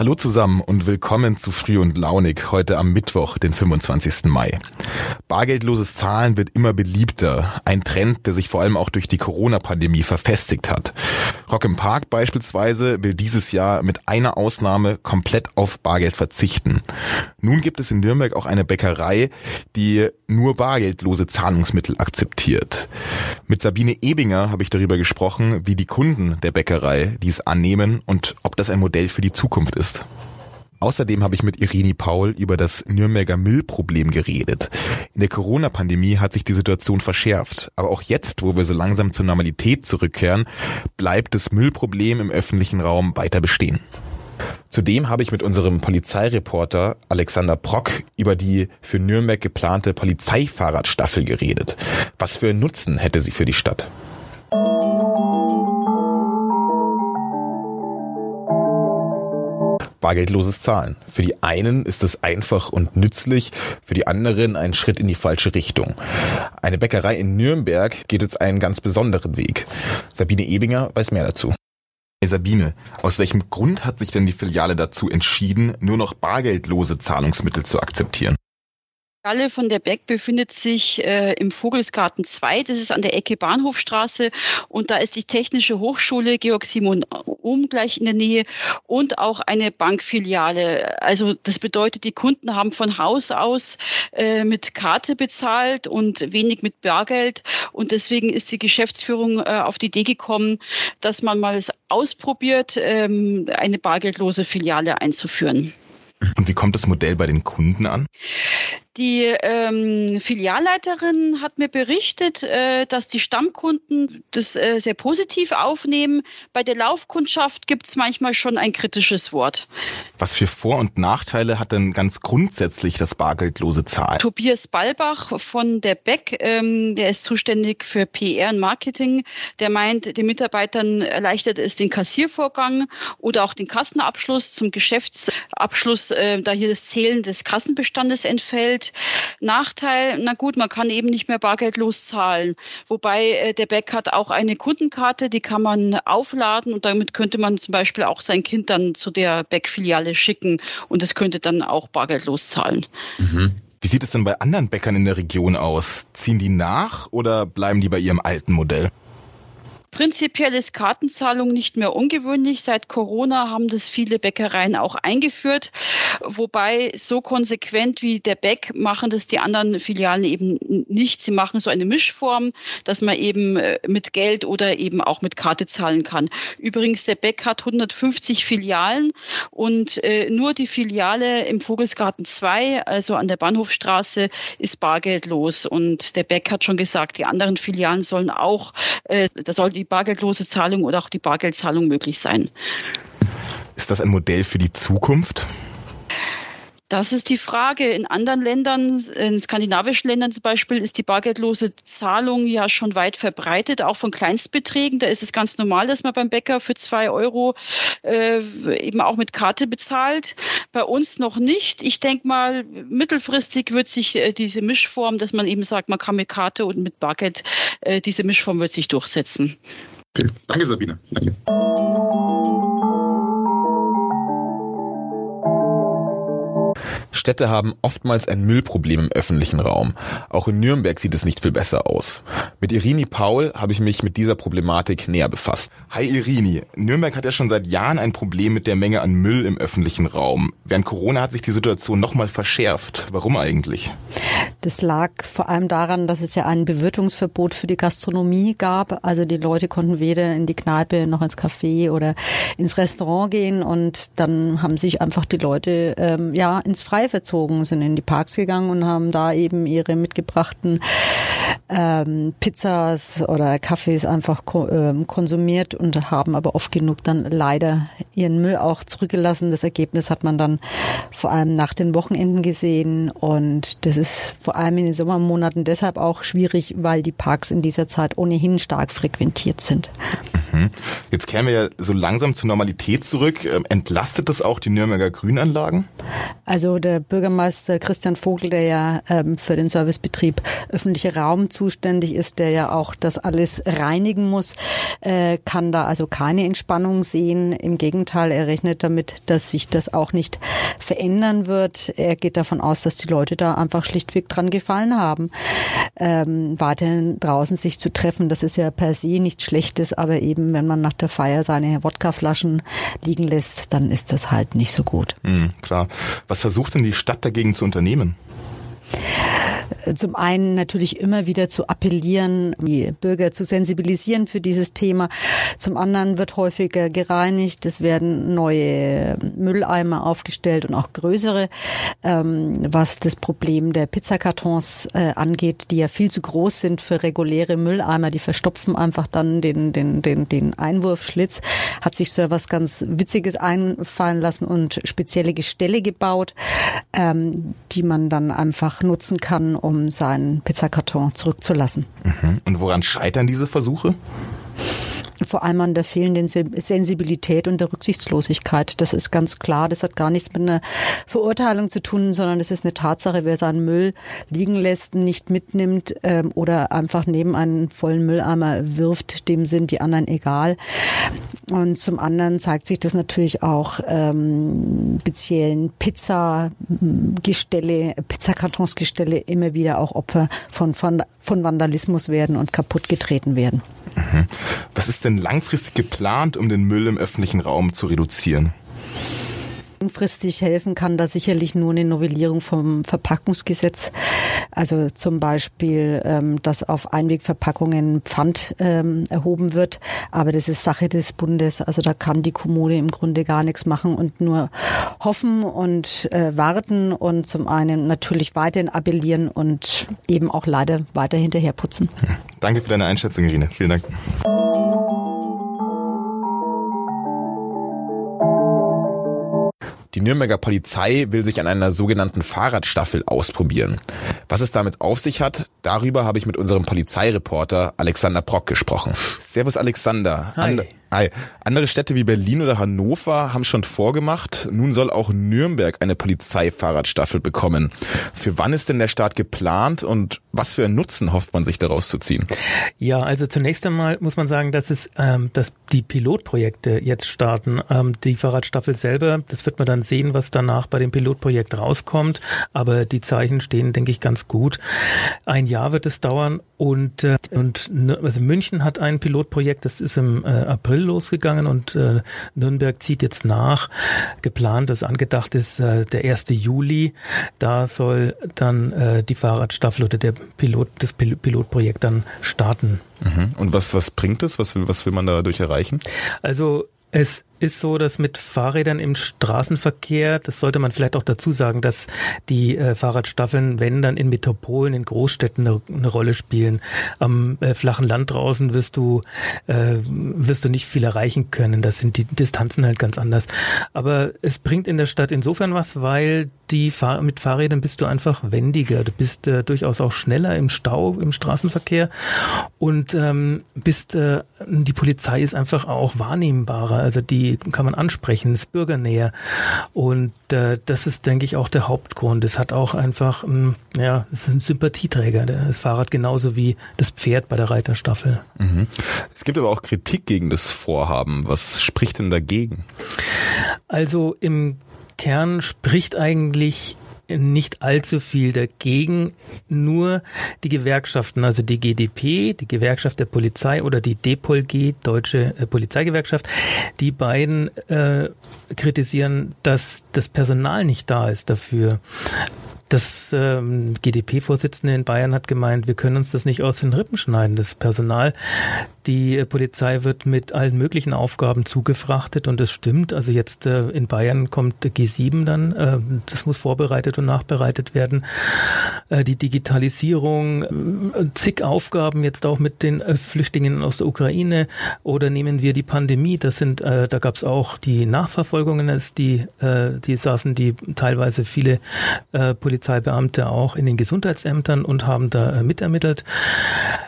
Hallo zusammen und willkommen zu Früh und Launig heute am Mittwoch, den 25. Mai. Bargeldloses Zahlen wird immer beliebter, ein Trend, der sich vor allem auch durch die Corona-Pandemie verfestigt hat. Rock im Park beispielsweise will dieses Jahr mit einer Ausnahme komplett auf Bargeld verzichten. Nun gibt es in Nürnberg auch eine Bäckerei, die nur bargeldlose Zahlungsmittel akzeptiert. Mit Sabine Ebinger habe ich darüber gesprochen, wie die Kunden der Bäckerei dies annehmen und ob das ein Modell für die Zukunft ist. Außerdem habe ich mit Irini Paul über das Nürnberger Müllproblem geredet. In der Corona-Pandemie hat sich die Situation verschärft. Aber auch jetzt, wo wir so langsam zur Normalität zurückkehren, bleibt das Müllproblem im öffentlichen Raum weiter bestehen. Zudem habe ich mit unserem Polizeireporter Alexander Brock über die für Nürnberg geplante Polizeifahrradstaffel geredet. Was für einen Nutzen hätte sie für die Stadt? Bargeldloses Zahlen. Für die einen ist es einfach und nützlich, für die anderen ein Schritt in die falsche Richtung. Eine Bäckerei in Nürnberg geht jetzt einen ganz besonderen Weg. Sabine Ebinger weiß mehr dazu. Hey Sabine, aus welchem Grund hat sich denn die Filiale dazu entschieden, nur noch bargeldlose Zahlungsmittel zu akzeptieren? Galle von der Beck befindet sich äh, im Vogelsgarten 2, das ist an der Ecke Bahnhofstraße und da ist die Technische Hochschule Georg Simon Ohm gleich in der Nähe und auch eine Bankfiliale. Also das bedeutet, die Kunden haben von Haus aus äh, mit Karte bezahlt und wenig mit Bargeld und deswegen ist die Geschäftsführung äh, auf die Idee gekommen, dass man mal ausprobiert, ähm, eine bargeldlose Filiale einzuführen. Und wie kommt das Modell bei den Kunden an? Die ähm, Filialleiterin hat mir berichtet, äh, dass die Stammkunden das äh, sehr positiv aufnehmen. Bei der Laufkundschaft gibt es manchmal schon ein kritisches Wort. Was für Vor- und Nachteile hat denn ganz grundsätzlich das bargeldlose Zahlen? Tobias Balbach von der Beck, ähm, der ist zuständig für PR und Marketing, der meint, den Mitarbeitern erleichtert es den Kassiervorgang oder auch den Kassenabschluss zum Geschäftsabschluss, äh, da hier das Zählen des Kassenbestandes entfällt. Nachteil, na gut, man kann eben nicht mehr bargeldlos zahlen. Wobei äh, der Beck hat auch eine Kundenkarte, die kann man aufladen und damit könnte man zum Beispiel auch sein Kind dann zu der Beck-Filiale schicken und es könnte dann auch bargeldlos zahlen. Mhm. Wie sieht es denn bei anderen Bäckern in der Region aus? Ziehen die nach oder bleiben die bei ihrem alten Modell? Prinzipiell ist Kartenzahlung nicht mehr ungewöhnlich. Seit Corona haben das viele Bäckereien auch eingeführt. Wobei so konsequent wie der Bäck machen das die anderen Filialen eben nicht. Sie machen so eine Mischform, dass man eben äh, mit Geld oder eben auch mit Karte zahlen kann. Übrigens, der Bäck hat 150 Filialen und äh, nur die Filiale im Vogelsgarten 2, also an der Bahnhofstraße, ist bargeldlos. Und der Bäck hat schon gesagt, die anderen Filialen sollen auch, äh, da soll die die bargeldlose Zahlung oder auch die Bargeldzahlung möglich sein. Ist das ein Modell für die Zukunft? Das ist die Frage. In anderen Ländern, in skandinavischen Ländern zum Beispiel, ist die bargeldlose Zahlung ja schon weit verbreitet, auch von Kleinstbeträgen. Da ist es ganz normal, dass man beim Bäcker für zwei Euro äh, eben auch mit Karte bezahlt. Bei uns noch nicht. Ich denke mal, mittelfristig wird sich äh, diese Mischform, dass man eben sagt, man kann mit Karte und mit Bargeld, äh, diese Mischform wird sich durchsetzen. Okay. Danke, Sabine. Danke. Städte haben oftmals ein Müllproblem im öffentlichen Raum. Auch in Nürnberg sieht es nicht viel besser aus. Mit Irini Paul habe ich mich mit dieser Problematik näher befasst. Hi Irini, Nürnberg hat ja schon seit Jahren ein Problem mit der Menge an Müll im öffentlichen Raum. Während Corona hat sich die Situation nochmal verschärft. Warum eigentlich? Das lag vor allem daran, dass es ja ein Bewirtungsverbot für die Gastronomie gab. Also die Leute konnten weder in die Kneipe noch ins Café oder ins Restaurant gehen und dann haben sich einfach die Leute ähm, ja ins Freie verzogen, sind in die Parks gegangen und haben da eben ihre mitgebrachten ähm, Pizzas oder Kaffees einfach ko ähm, konsumiert und haben aber oft genug dann leider ihren Müll auch zurückgelassen. Das Ergebnis hat man dann vor allem nach den Wochenenden gesehen und das ist vor allem in den Sommermonaten deshalb auch schwierig, weil die Parks in dieser Zeit ohnehin stark frequentiert sind. Mhm. Jetzt kehren wir ja so langsam zur Normalität zurück. Ähm, entlastet das auch die Nürnberger Grünanlagen? Also der Bürgermeister Christian Vogel, der ja ähm, für den Servicebetrieb öffentlicher Raum zuständig ist, der ja auch das alles reinigen muss, äh, kann da also keine Entspannung sehen. Im Gegenteil, er rechnet damit, dass sich das auch nicht verändern wird. Er geht davon aus, dass die Leute da einfach schlichtweg dran gefallen haben. Ähm, weiterhin draußen sich zu treffen, das ist ja per se nichts Schlechtes, aber eben, wenn man nach der Feier seine Wodkaflaschen liegen lässt, dann ist das halt nicht so gut. Mhm, klar. Was versucht denn die Stadt dagegen zu unternehmen? Zum einen natürlich immer wieder zu appellieren, die Bürger zu sensibilisieren für dieses Thema. Zum anderen wird häufiger gereinigt. Es werden neue Mülleimer aufgestellt und auch größere, ähm, was das Problem der Pizzakartons äh, angeht, die ja viel zu groß sind für reguläre Mülleimer. Die verstopfen einfach dann den, den, den, den Einwurfschlitz. Hat sich so etwas ganz Witziges einfallen lassen und spezielle Gestelle gebaut, ähm, die man dann einfach nutzen kann, um seinen Pizzakarton zurückzulassen. Mhm. Und woran scheitern diese Versuche? Vor allem an der fehlenden Sensibilität und der Rücksichtslosigkeit. Das ist ganz klar. Das hat gar nichts mit einer Verurteilung zu tun, sondern es ist eine Tatsache, wer seinen Müll liegen lässt, nicht mitnimmt ähm, oder einfach neben einen vollen Mülleimer wirft, dem sind die anderen egal. Und zum anderen zeigt sich das natürlich auch ähm, speziellen Pizzagestelle, Pizzakartonsgestelle immer wieder auch Opfer von, von, von Vandalismus werden und kaputtgetreten werden. Mhm. Was ist denn langfristig geplant, um den Müll im öffentlichen Raum zu reduzieren? Langfristig helfen kann da sicherlich nur eine Novellierung vom Verpackungsgesetz. Also zum Beispiel, ähm, dass auf Einwegverpackungen Pfand ähm, erhoben wird. Aber das ist Sache des Bundes. Also da kann die Kommune im Grunde gar nichts machen und nur hoffen und äh, warten und zum einen natürlich weiterhin appellieren und eben auch leider weiter hinterher putzen. Danke für deine Einschätzung, Irine. Vielen Dank. Die Nürnberger Polizei will sich an einer sogenannten Fahrradstaffel ausprobieren. Was es damit auf sich hat, darüber habe ich mit unserem Polizeireporter Alexander Brock gesprochen. Servus Alexander. Hi. And andere Städte wie Berlin oder Hannover haben schon vorgemacht. Nun soll auch Nürnberg eine Polizeifahrradstaffel bekommen. Für wann ist denn der Start geplant und was für einen Nutzen hofft man sich daraus zu ziehen? Ja, also zunächst einmal muss man sagen, dass es, ähm, dass die Pilotprojekte jetzt starten. Ähm, die Fahrradstaffel selber, das wird man dann sehen, was danach bei dem Pilotprojekt rauskommt. Aber die Zeichen stehen, denke ich, ganz gut. Ein Jahr wird es dauern und äh, und also München hat ein Pilotprojekt, das ist im äh, April April losgegangen und äh, Nürnberg zieht jetzt nach. Geplant, das angedacht ist äh, der 1. Juli. Da soll dann äh, die Fahrradstaffel oder der Pilot, das Pil Pilotprojekt dann starten. Mhm. Und was, was bringt es? Was will, was will man dadurch erreichen? Also es ist so, dass mit Fahrrädern im Straßenverkehr, das sollte man vielleicht auch dazu sagen, dass die äh, Fahrradstaffeln, wenn dann in Metropolen, in Großstädten eine, eine Rolle spielen. Am äh, flachen Land draußen wirst du, äh, wirst du nicht viel erreichen können. Das sind die Distanzen halt ganz anders. Aber es bringt in der Stadt insofern was, weil die Fahr mit Fahrrädern bist du einfach wendiger. Du bist äh, durchaus auch schneller im Stau, im Straßenverkehr und ähm, bist, äh, die Polizei ist einfach auch wahrnehmbarer. Also die kann man ansprechen, ist bürgernäher. Und äh, das ist, denke ich, auch der Hauptgrund. Es hat auch einfach, mh, hm, ja, es ist ein Sympathieträger, das Fahrrad genauso wie das Pferd bei der Reiterstaffel. Mhm. Es gibt aber auch Kritik gegen das Vorhaben. Was spricht denn dagegen? Also im Kern spricht eigentlich nicht allzu viel dagegen. Nur die Gewerkschaften, also die GDP, die Gewerkschaft der Polizei oder die DPOLG, Deutsche äh, Polizeigewerkschaft, die beiden äh, kritisieren, dass das Personal nicht da ist dafür. Das ähm, GDP-Vorsitzende in Bayern hat gemeint, wir können uns das nicht aus den Rippen schneiden, das Personal. Die äh, Polizei wird mit allen möglichen Aufgaben zugefrachtet und das stimmt. Also jetzt äh, in Bayern kommt G7 dann, äh, das muss vorbereitet und nachbereitet werden. Äh, die Digitalisierung, äh, zig Aufgaben jetzt auch mit den äh, Flüchtlingen aus der Ukraine oder nehmen wir die Pandemie, das sind, äh, da gab es auch die Nachverfolgungen, die, äh, die saßen die teilweise viele äh, Polizei Polizeibeamte auch in den Gesundheitsämtern und haben da mitermittelt.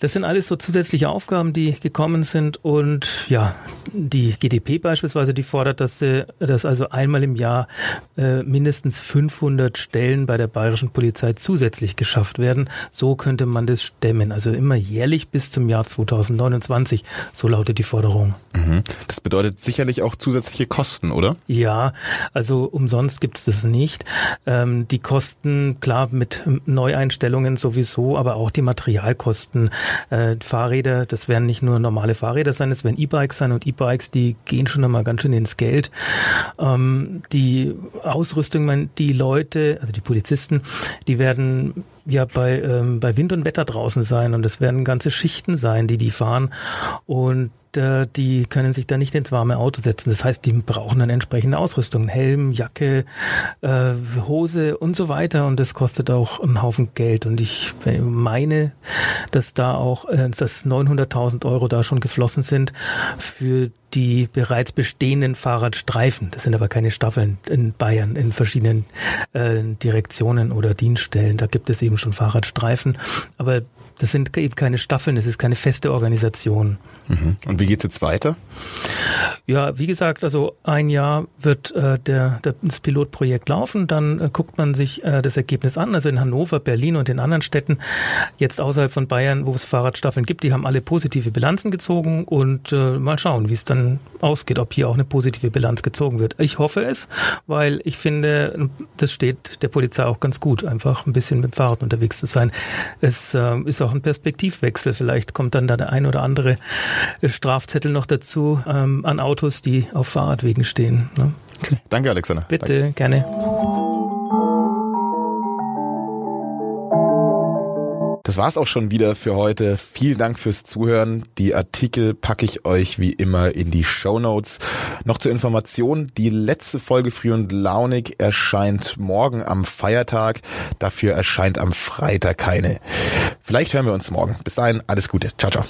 Das sind alles so zusätzliche Aufgaben, die gekommen sind und ja, die GDP beispielsweise, die fordert, dass, dass also einmal im Jahr äh, mindestens 500 Stellen bei der bayerischen Polizei zusätzlich geschafft werden. So könnte man das stemmen. Also immer jährlich bis zum Jahr 2029. So lautet die Forderung. Mhm. Das bedeutet sicherlich auch zusätzliche Kosten, oder? Ja, also umsonst gibt es das nicht. Ähm, die Kosten, klar, mit Neueinstellungen sowieso, aber auch die Materialkosten. Äh, Fahrräder, das werden nicht nur normale Fahrräder sein, es werden E-Bikes sein und E-Bikes, die gehen schon einmal ganz schön ins Geld. Ähm, die Ausrüstung, die Leute, also die Polizisten, die werden ja bei, ähm, bei Wind und Wetter draußen sein und es werden ganze Schichten sein, die die fahren und äh, die können sich da nicht ins warme Auto setzen. Das heißt, die brauchen dann entsprechende Ausrüstung, Helm, Jacke, äh, Hose und so weiter. Und das kostet auch einen Haufen Geld. Und ich meine, dass da auch, äh, dass 900.000 Euro da schon geflossen sind für die bereits bestehenden Fahrradstreifen. Das sind aber keine Staffeln in Bayern in verschiedenen äh, Direktionen oder Dienststellen. Da gibt es eben schon Fahrradstreifen. Aber das sind eben keine Staffeln, es ist keine feste Organisation. Mhm. Und wie geht's jetzt weiter? Ja, wie gesagt, also ein Jahr wird äh, der, der, das Pilotprojekt laufen, dann äh, guckt man sich äh, das Ergebnis an. Also in Hannover, Berlin und in anderen Städten, jetzt außerhalb von Bayern, wo es Fahrradstaffeln gibt, die haben alle positive Bilanzen gezogen und äh, mal schauen, wie es dann ausgeht, ob hier auch eine positive Bilanz gezogen wird. Ich hoffe es, weil ich finde, das steht der Polizei auch ganz gut, einfach ein bisschen mit dem Fahrrad unterwegs zu sein. Es äh, ist auch ein Perspektivwechsel. Vielleicht kommt dann da der ein oder andere Strafzettel noch dazu ähm, an Autos, die auf Fahrradwegen stehen. Ne? Okay. Danke, Alexander. Bitte, Danke. gerne. Das war's auch schon wieder für heute. Vielen Dank fürs Zuhören. Die Artikel packe ich euch wie immer in die Show Notes. Noch zur Information, die letzte Folge Früh und Launig erscheint morgen am Feiertag. Dafür erscheint am Freitag keine. Vielleicht hören wir uns morgen. Bis dahin, alles Gute. Ciao, ciao.